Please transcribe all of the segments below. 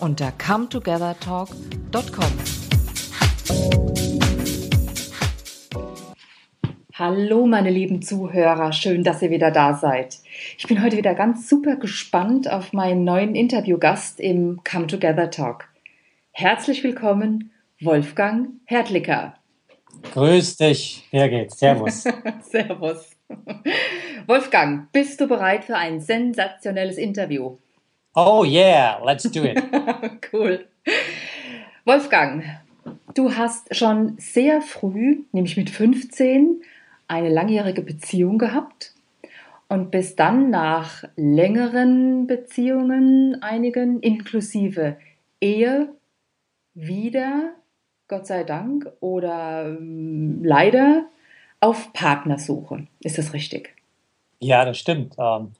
unter cometogethertalk.com. Hallo meine lieben Zuhörer, schön, dass ihr wieder da seid. Ich bin heute wieder ganz super gespannt auf meinen neuen Interviewgast im Come Together Talk. Herzlich willkommen, Wolfgang Hertlicker. Grüß dich, Birgit. Servus. Servus. Wolfgang, bist du bereit für ein sensationelles Interview? Oh yeah, let's do it. cool. Wolfgang, du hast schon sehr früh, nämlich mit 15, eine langjährige Beziehung gehabt und bist dann nach längeren Beziehungen, einigen inklusive Ehe, wieder, Gott sei Dank, oder ähm, leider auf Partnersuche. Ist das richtig? Ja, das stimmt. Ähm,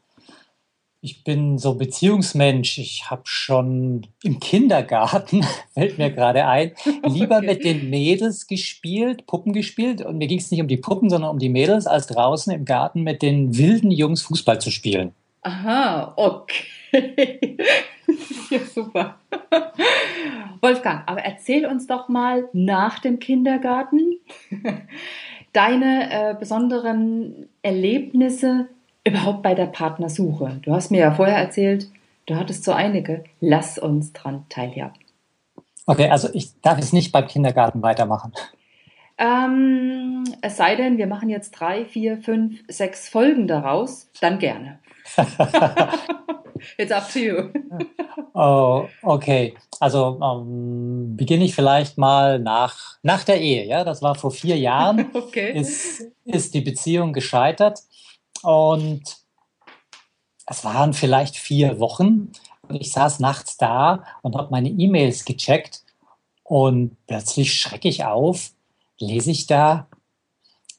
ich bin so Beziehungsmensch. Ich habe schon im Kindergarten, fällt mir gerade ein, lieber okay. mit den Mädels gespielt, Puppen gespielt. Und mir ging es nicht um die Puppen, sondern um die Mädels, als draußen im Garten mit den wilden Jungs Fußball zu spielen. Aha, okay. ja, super. Wolfgang, aber erzähl uns doch mal nach dem Kindergarten deine äh, besonderen Erlebnisse überhaupt bei der Partnersuche? Du hast mir ja vorher erzählt, du hattest so einige. Lass uns dran teilhaben. Okay, also ich darf es nicht beim Kindergarten weitermachen. Ähm, es sei denn, wir machen jetzt drei, vier, fünf, sechs Folgen daraus, dann gerne. It's up to you. oh, okay. Also ähm, beginne ich vielleicht mal nach, nach der Ehe. Ja, das war vor vier Jahren. okay. Ist, ist die Beziehung gescheitert. Und es waren vielleicht vier Wochen. Und ich saß nachts da und habe meine E-Mails gecheckt. Und plötzlich schrecke ich auf, lese ich da,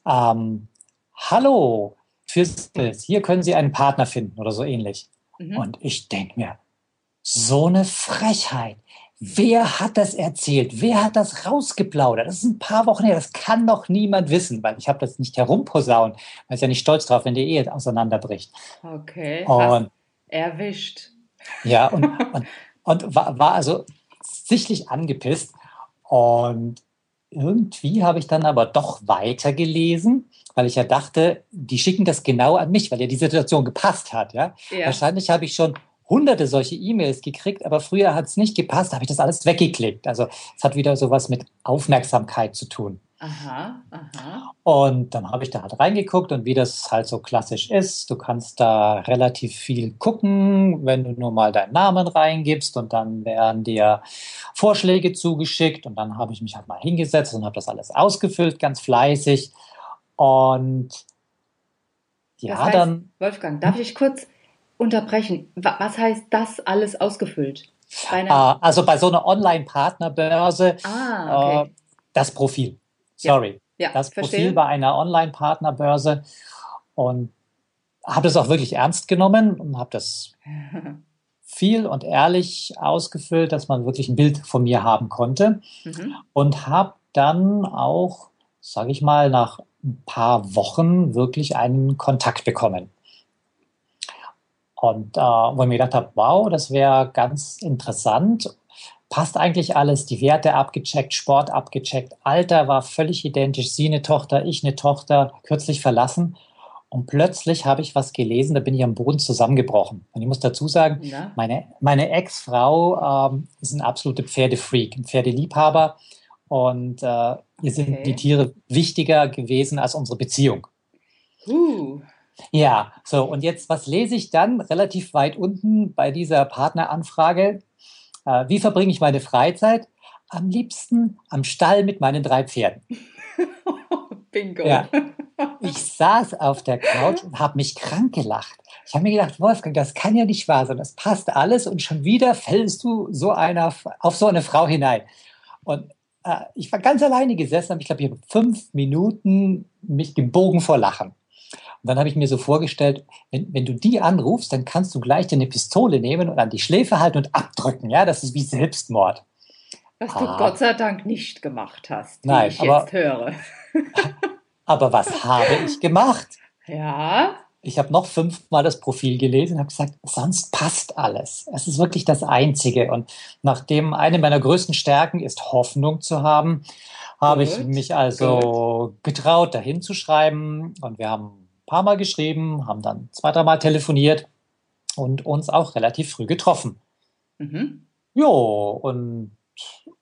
ähm, Hallo, fürs hier können Sie einen Partner finden oder so ähnlich. Mhm. Und ich denke mir, so eine Frechheit. Wer hat das erzählt? Wer hat das rausgeplaudert? Das ist ein paar Wochen her. Das kann doch niemand wissen, weil ich habe das nicht herumposaunt. Man ist ja nicht stolz drauf, wenn die Ehe auseinanderbricht. Okay. Und, erwischt. Ja, und, und, und war, war also sichtlich angepisst. Und irgendwie habe ich dann aber doch weitergelesen, weil ich ja dachte, die schicken das genau an mich, weil ja die Situation gepasst hat. Ja? ja. Wahrscheinlich habe ich schon hunderte solche E-Mails gekriegt, aber früher hat es nicht gepasst, habe ich das alles weggeklickt. Also es hat wieder sowas mit Aufmerksamkeit zu tun. Aha, aha. Und dann habe ich da halt reingeguckt und wie das halt so klassisch ist, du kannst da relativ viel gucken, wenn du nur mal deinen Namen reingibst und dann werden dir Vorschläge zugeschickt und dann habe ich mich halt mal hingesetzt und habe das alles ausgefüllt, ganz fleißig. Und ja, das heißt, dann. Wolfgang, darf ich kurz unterbrechen. Was heißt das alles ausgefüllt? Ah, also bei so einer Online-Partnerbörse ah, okay. äh, das Profil. Sorry. Ja, ja, das verstehe. Profil bei einer Online-Partnerbörse. Und habe das auch wirklich ernst genommen und habe das viel und ehrlich ausgefüllt, dass man wirklich ein Bild von mir haben konnte. Mhm. Und habe dann auch, sage ich mal, nach ein paar Wochen wirklich einen Kontakt bekommen. Und äh, wo ich mir gedacht habe, wow, das wäre ganz interessant. Passt eigentlich alles, die Werte abgecheckt, Sport abgecheckt, Alter war völlig identisch, sie eine Tochter, ich eine Tochter, kürzlich verlassen. Und plötzlich habe ich was gelesen, da bin ich am Boden zusammengebrochen. Und ich muss dazu sagen, ja. meine, meine Ex-Frau ähm, ist ein absoluter Pferdefreak, ein Pferdeliebhaber. Und äh, ihr okay. sind die Tiere wichtiger gewesen als unsere Beziehung. Uh. Ja, so und jetzt, was lese ich dann relativ weit unten bei dieser Partneranfrage? Äh, wie verbringe ich meine Freizeit? Am liebsten am Stall mit meinen drei Pferden. Bingo. Ja. Ich saß auf der Couch und habe mich krank gelacht. Ich habe mir gedacht, Wolfgang, das kann ja nicht wahr sein. Das passt alles und schon wieder fällst du so einer auf so eine Frau hinein. Und äh, ich war ganz alleine gesessen, aber ich glaube, ich habe fünf Minuten mich gebogen vor Lachen. Und dann habe ich mir so vorgestellt, wenn, wenn du die anrufst, dann kannst du gleich deine Pistole nehmen und an die Schläfe halten und abdrücken. Ja, das ist wie Selbstmord. Was du ah. Gott sei Dank nicht gemacht hast, wie Nein, ich aber, jetzt höre. aber was habe ich gemacht? Ja. Ich habe noch fünfmal das Profil gelesen und habe gesagt, sonst passt alles. Es ist wirklich das Einzige. Und nachdem eine meiner größten Stärken ist, Hoffnung zu haben, habe ich mich also Gut. getraut, dahin zu schreiben. Und wir haben paar Mal geschrieben, haben dann zwei, dreimal telefoniert und uns auch relativ früh getroffen. Mhm. Jo, und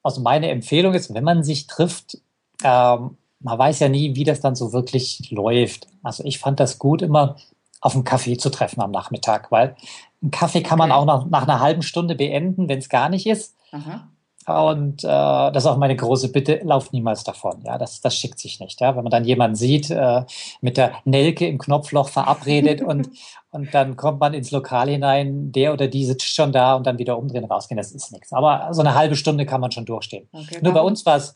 also meine Empfehlung ist, wenn man sich trifft, ähm, man weiß ja nie, wie das dann so wirklich läuft. Also ich fand das gut, immer auf einen Kaffee zu treffen am Nachmittag, weil einen Kaffee kann man auch nach, nach einer halben Stunde beenden, wenn es gar nicht ist. Aha. Und äh, das ist auch meine große Bitte, lauft niemals davon. Ja, das, das schickt sich nicht. Ja, wenn man dann jemanden sieht, äh, mit der Nelke im Knopfloch verabredet und, und dann kommt man ins Lokal hinein, der oder die sitzt schon da und dann wieder umdrehen, rausgehen, das ist nichts. Aber so eine halbe Stunde kann man schon durchstehen. Okay, Nur bei uns war es.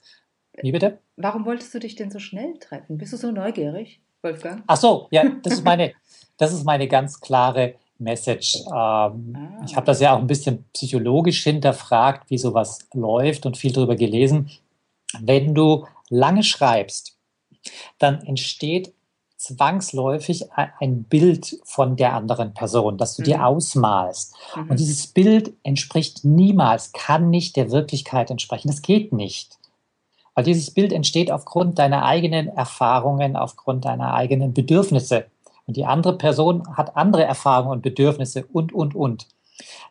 Wie bitte? Warum wolltest du dich denn so schnell treffen? Bist du so neugierig, Wolfgang? Ach so, ja, das ist meine, das ist meine ganz klare Message. Ähm, ah. Ich habe das ja auch ein bisschen psychologisch hinterfragt, wie sowas läuft und viel darüber gelesen. Wenn du lange schreibst, dann entsteht zwangsläufig ein Bild von der anderen Person, das du mhm. dir ausmalst. Mhm. Und dieses Bild entspricht niemals, kann nicht der Wirklichkeit entsprechen. Das geht nicht. Weil dieses Bild entsteht aufgrund deiner eigenen Erfahrungen, aufgrund deiner eigenen Bedürfnisse. Und die andere Person hat andere Erfahrungen und Bedürfnisse und, und, und.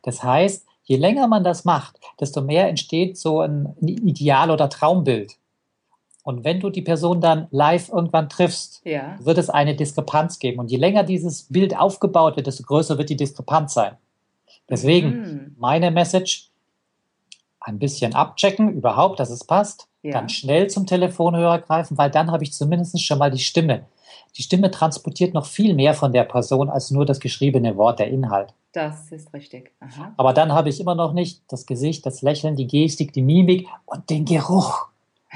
Das heißt, je länger man das macht, desto mehr entsteht so ein Ideal- oder Traumbild. Und wenn du die Person dann live irgendwann triffst, ja. wird es eine Diskrepanz geben. Und je länger dieses Bild aufgebaut wird, desto größer wird die Diskrepanz sein. Deswegen mhm. meine Message, ein bisschen abchecken, überhaupt, dass es passt, ja. dann schnell zum Telefonhörer greifen, weil dann habe ich zumindest schon mal die Stimme. Die Stimme transportiert noch viel mehr von der Person als nur das geschriebene Wort, der Inhalt. Das ist richtig. Aha. Aber dann habe ich immer noch nicht das Gesicht, das Lächeln, die Gestik, die Mimik und den Geruch.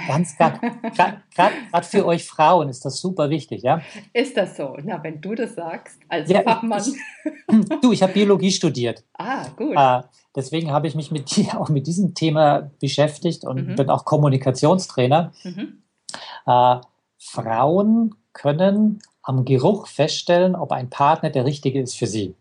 Ganz gerade für euch Frauen ist das super wichtig, ja? Ist das so? Na, wenn du das sagst, als ja, Fachmann. Ich, du, ich habe Biologie studiert. Ah, gut. Äh, deswegen habe ich mich mit, auch mit diesem Thema beschäftigt und mhm. bin auch Kommunikationstrainer. Mhm. Äh, Frauen können am Geruch feststellen, ob ein Partner der richtige ist für sie.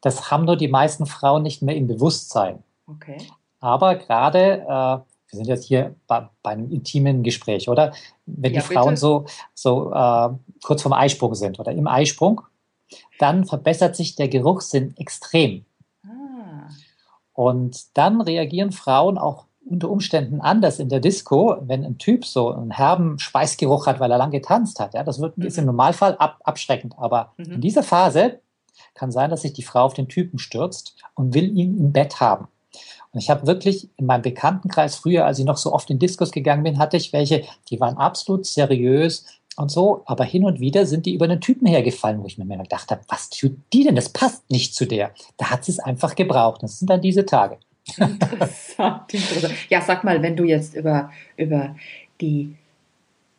Das haben nur die meisten Frauen nicht mehr im Bewusstsein. Okay. Aber gerade, äh, wir sind jetzt hier bei, bei, einem intimen Gespräch, oder? Wenn ja, die Frauen bitte. so, so äh, kurz vorm Eisprung sind oder im Eisprung, dann verbessert sich der Geruchssinn extrem. Ah. Und dann reagieren Frauen auch unter Umständen anders in der Disco, wenn ein Typ so einen herben Schweißgeruch hat, weil er lang getanzt hat. Ja, das wird, ist im mhm. Normalfall ab, abschreckend. Aber mhm. in dieser Phase kann sein, dass sich die Frau auf den Typen stürzt und will ihn im Bett haben. Und ich habe wirklich in meinem Bekanntenkreis früher, als ich noch so oft in Discos gegangen bin, hatte ich welche, die waren absolut seriös und so, aber hin und wieder sind die über einen Typen hergefallen, wo ich mir gedacht habe, was tut die denn? Das passt nicht zu der. Da hat sie es einfach gebraucht. Das sind dann diese Tage. Interessant, interessant. Ja, sag mal, wenn du jetzt über, über die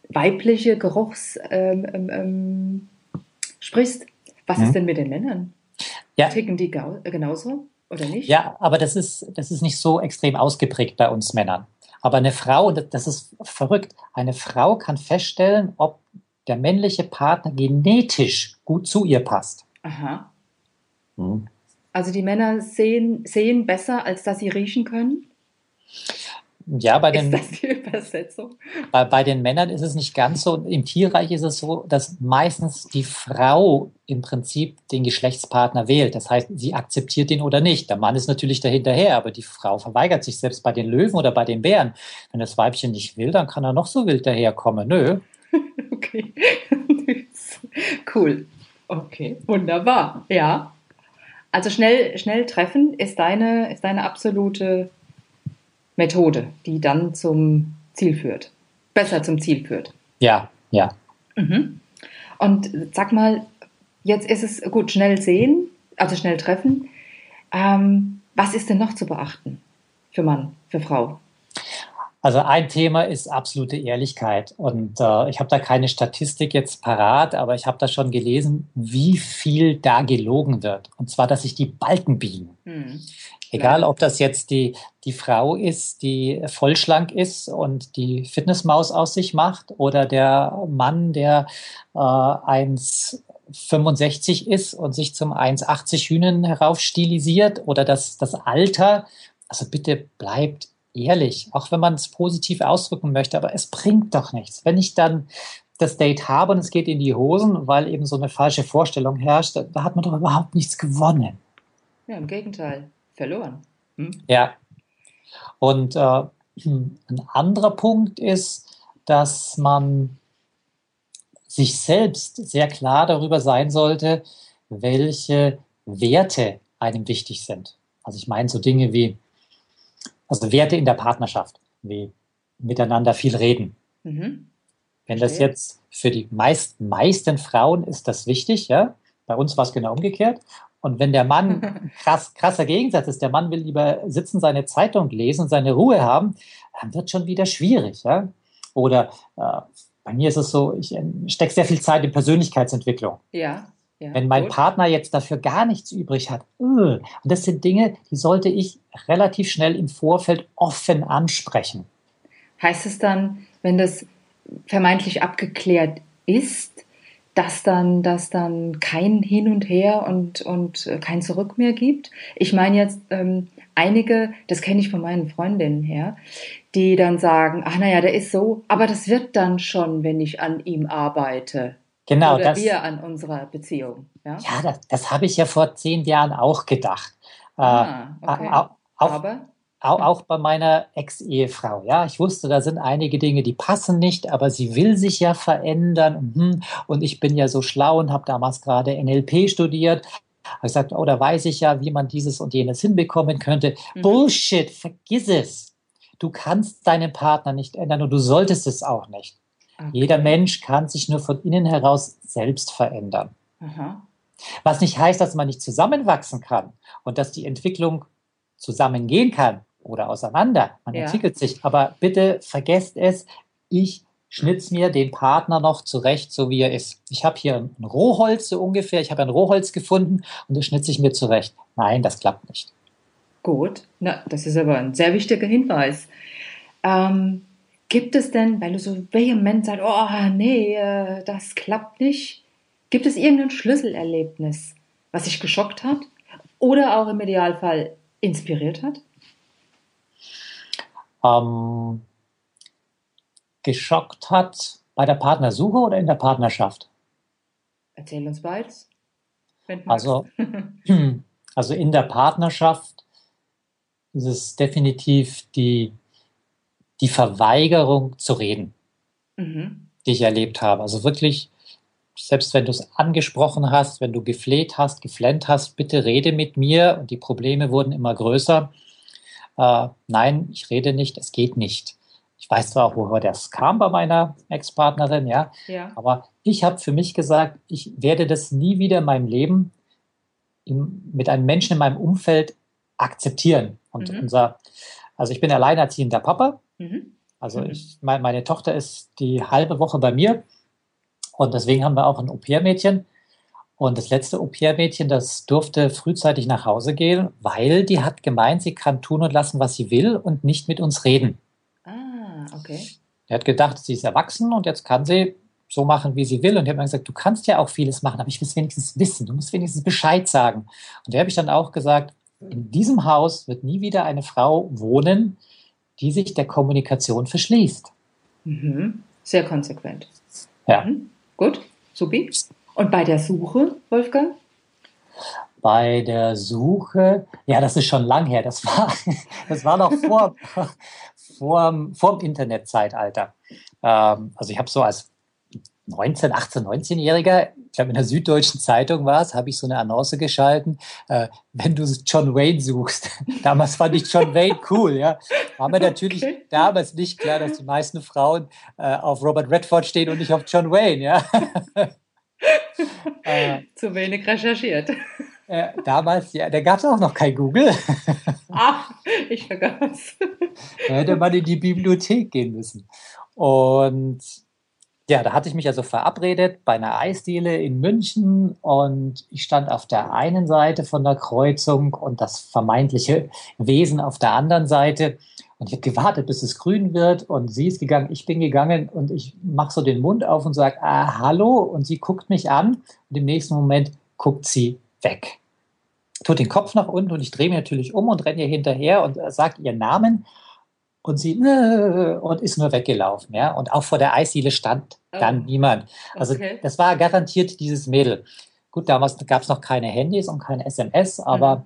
weibliche Geruchs ähm, ähm, ähm sprichst, was hm. ist denn mit den Männern? Ja. Ticken die genauso oder nicht? Ja, aber das ist, das ist nicht so extrem ausgeprägt bei uns Männern. Aber eine Frau, das ist verrückt, eine Frau kann feststellen, ob der männliche Partner genetisch gut zu ihr passt. Aha. Hm. Also die Männer sehen, sehen besser, als dass sie riechen können? Ja, bei den, ist das die Übersetzung? Bei, bei den Männern ist es nicht ganz so. Im Tierreich ist es so, dass meistens die Frau im Prinzip den Geschlechtspartner wählt. Das heißt, sie akzeptiert ihn oder nicht. Der Mann ist natürlich dahinterher, aber die Frau verweigert sich selbst bei den Löwen oder bei den Bären. Wenn das Weibchen nicht will, dann kann er noch so wild daherkommen. Nö. okay. cool. Okay, wunderbar. Ja. Also schnell, schnell treffen ist deine, ist deine absolute Methode, die dann zum Ziel führt. Besser zum Ziel führt. Ja, ja. Mhm. Und sag mal, jetzt ist es gut, schnell sehen, also schnell treffen. Ähm, was ist denn noch zu beachten für Mann, für Frau? Also ein Thema ist absolute Ehrlichkeit. Und äh, ich habe da keine Statistik jetzt parat, aber ich habe da schon gelesen, wie viel da gelogen wird. Und zwar, dass sich die Balken biegen. Hm. Egal, ob das jetzt die, die Frau ist, die vollschlank ist und die Fitnessmaus aus sich macht, oder der Mann, der äh, 1,65 ist und sich zum 1,80 Hühnen heraufstilisiert, oder das, das Alter. Also bitte bleibt ehrlich, auch wenn man es positiv ausdrücken möchte, aber es bringt doch nichts. Wenn ich dann das Date habe und es geht in die Hosen, weil eben so eine falsche Vorstellung herrscht, da hat man doch überhaupt nichts gewonnen. Ja, im Gegenteil, verloren. Hm? Ja. Und äh, ein anderer Punkt ist, dass man sich selbst sehr klar darüber sein sollte, welche Werte einem wichtig sind. Also ich meine so Dinge wie also Werte in der Partnerschaft, wie miteinander viel reden. Mhm. Wenn das jetzt für die meisten, meisten Frauen ist das wichtig, ja. Bei uns war es genau umgekehrt. Und wenn der Mann krass, krasser Gegensatz ist, der Mann will lieber sitzen, seine Zeitung lesen, seine Ruhe haben, dann wird schon wieder schwierig, ja. Oder äh, bei mir ist es so, ich äh, stecke sehr viel Zeit in Persönlichkeitsentwicklung. Ja. Ja, Wenn mein gut. Partner jetzt dafür gar nichts übrig hat, äh, und das sind Dinge, die sollte ich relativ schnell im Vorfeld offen ansprechen. Heißt es dann, wenn das vermeintlich abgeklärt ist, dass dann, dass dann kein Hin und Her und, und kein Zurück mehr gibt? Ich meine jetzt ähm, einige, das kenne ich von meinen Freundinnen her, die dann sagen, ach naja, der ist so, aber das wird dann schon, wenn ich an ihm arbeite. Genau, Oder das, wir an unserer Beziehung. Ja, ja das, das habe ich ja vor zehn Jahren auch gedacht. Ah, äh, okay. auch, Aber? Auch, auch bei meiner Ex-Ehefrau. Ja, ich wusste, da sind einige Dinge, die passen nicht, aber sie will sich ja verändern. Mhm. Und ich bin ja so schlau und habe damals gerade NLP studiert. Habe gesagt, oh, da weiß ich ja, wie man dieses und jenes hinbekommen könnte. Mhm. Bullshit, vergiss es. Du kannst deinen Partner nicht ändern und du solltest es auch nicht. Okay. Jeder Mensch kann sich nur von innen heraus selbst verändern. Aha. Was nicht heißt, dass man nicht zusammenwachsen kann und dass die Entwicklung zusammengehen kann oder auseinander. Man ja. entwickelt sich. Aber bitte vergesst es, ich schnitz mir den Partner noch zurecht, so wie er ist. Ich habe hier ein Rohholz so ungefähr, ich habe ein Rohholz gefunden und das schnitze ich mir zurecht. Nein, das klappt nicht. Gut, na, das ist aber ein sehr wichtiger Hinweis. Ähm, Gibt es denn, weil du so vehement sagst, oh nee, äh, das klappt nicht, gibt es irgendein Schlüsselerlebnis, was dich geschockt hat oder auch im Idealfall inspiriert hat? Ähm, geschockt hat bei der Partnersuche oder in der Partnerschaft? Erzähl uns beides. Also, also in der Partnerschaft ist es definitiv die die Verweigerung zu reden, mhm. die ich erlebt habe. Also wirklich, selbst wenn du es angesprochen hast, wenn du gefleht hast, geflennt hast, bitte rede mit mir und die Probleme wurden immer größer. Äh, nein, ich rede nicht, es geht nicht. Ich weiß zwar auch, woher das kam bei meiner Ex-Partnerin, ja, ja, aber ich habe für mich gesagt, ich werde das nie wieder in meinem Leben im, mit einem Menschen in meinem Umfeld akzeptieren. Und mhm. unser, also ich bin alleinerziehender Papa Mhm. Also mhm. ich, mein, meine Tochter ist die halbe Woche bei mir und deswegen haben wir auch ein Au-pair-Mädchen. Und das letzte Au-pair-Mädchen, das durfte frühzeitig nach Hause gehen, weil die hat gemeint, sie kann tun und lassen, was sie will und nicht mit uns reden. Ah, okay. Er hat gedacht, sie ist erwachsen und jetzt kann sie so machen, wie sie will. Und ich habe mir gesagt, du kannst ja auch vieles machen, aber ich will es wenigstens wissen. Du musst wenigstens Bescheid sagen. Und da habe ich dann auch gesagt, in diesem Haus wird nie wieder eine Frau wohnen, die sich der Kommunikation verschließt. Mhm. Sehr konsequent. Ja. Mhm. Gut, supi. Und bei der Suche, Wolfgang? Bei der Suche, ja, das ist schon lang her. Das war, das war noch vor, vor, vor dem Internetzeitalter. Ähm, also ich habe so als 19, 18, 19-Jähriger, ich glaube in der Süddeutschen Zeitung war es, habe ich so eine Annonce geschalten, äh, wenn du John Wayne suchst. damals fand ich John Wayne cool, ja. War mir natürlich okay. damals nicht klar, dass die meisten Frauen äh, auf Robert Redford stehen und nicht auf John Wayne, ja. äh, Zu wenig recherchiert. Äh, damals, ja, da gab es auch noch kein Google. Ach, ich vergaß. Da hätte man in die Bibliothek gehen müssen. Und ja, da hatte ich mich also verabredet bei einer Eisdiele in München und ich stand auf der einen Seite von der Kreuzung und das vermeintliche Wesen auf der anderen Seite. Und ich habe gewartet, bis es grün wird und sie ist gegangen, ich bin gegangen und ich mache so den Mund auf und sage, ah, hallo und sie guckt mich an und im nächsten Moment guckt sie weg. Tut den Kopf nach unten und ich drehe mich natürlich um und renne ihr hinterher und sage ihren Namen und sie und ist nur weggelaufen, ja. Und auch vor der Eisdiele stand dann oh. niemand. Also okay. das war garantiert dieses Mädel. Gut, damals gab es noch keine Handys und keine SMS, aber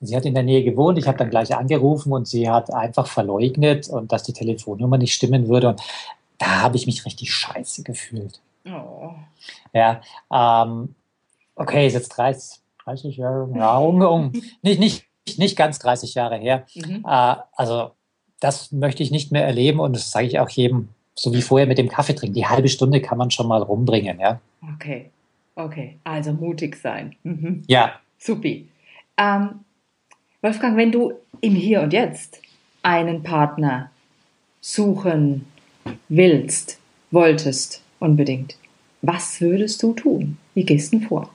mhm. sie hat in der Nähe gewohnt. Ich habe dann gleich angerufen und sie hat einfach verleugnet und dass die Telefonnummer nicht stimmen würde. Und da habe ich mich richtig scheiße gefühlt. Oh. Ja, ähm, okay, ist jetzt 30, 30 Jahre, ja, um, um, nicht, nicht, nicht ganz 30 Jahre her. Mhm. Äh, also das möchte ich nicht mehr erleben und das sage ich auch jedem, so wie vorher mit dem Kaffee trinken. Die halbe Stunde kann man schon mal rumbringen, ja. Okay, okay, also mutig sein. Mhm. Ja. Supi. Ähm, Wolfgang, wenn du im Hier und Jetzt einen Partner suchen willst, wolltest unbedingt, was würdest du tun? Wie gehst du vor?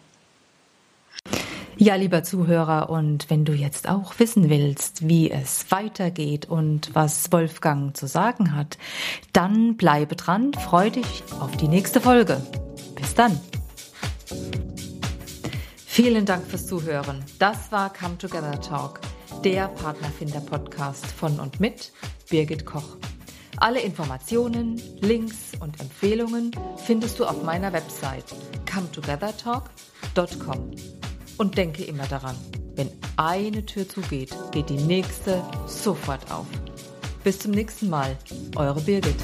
Ja, lieber Zuhörer, und wenn du jetzt auch wissen willst, wie es weitergeht und was Wolfgang zu sagen hat, dann bleibe dran, freu dich auf die nächste Folge. Bis dann. Vielen Dank fürs Zuhören. Das war Come Together Talk, der Partnerfinder-Podcast von und mit Birgit Koch. Alle Informationen, Links und Empfehlungen findest du auf meiner Website cometogethertalk.com. Und denke immer daran, wenn eine Tür zugeht, geht die nächste sofort auf. Bis zum nächsten Mal, eure Birgit.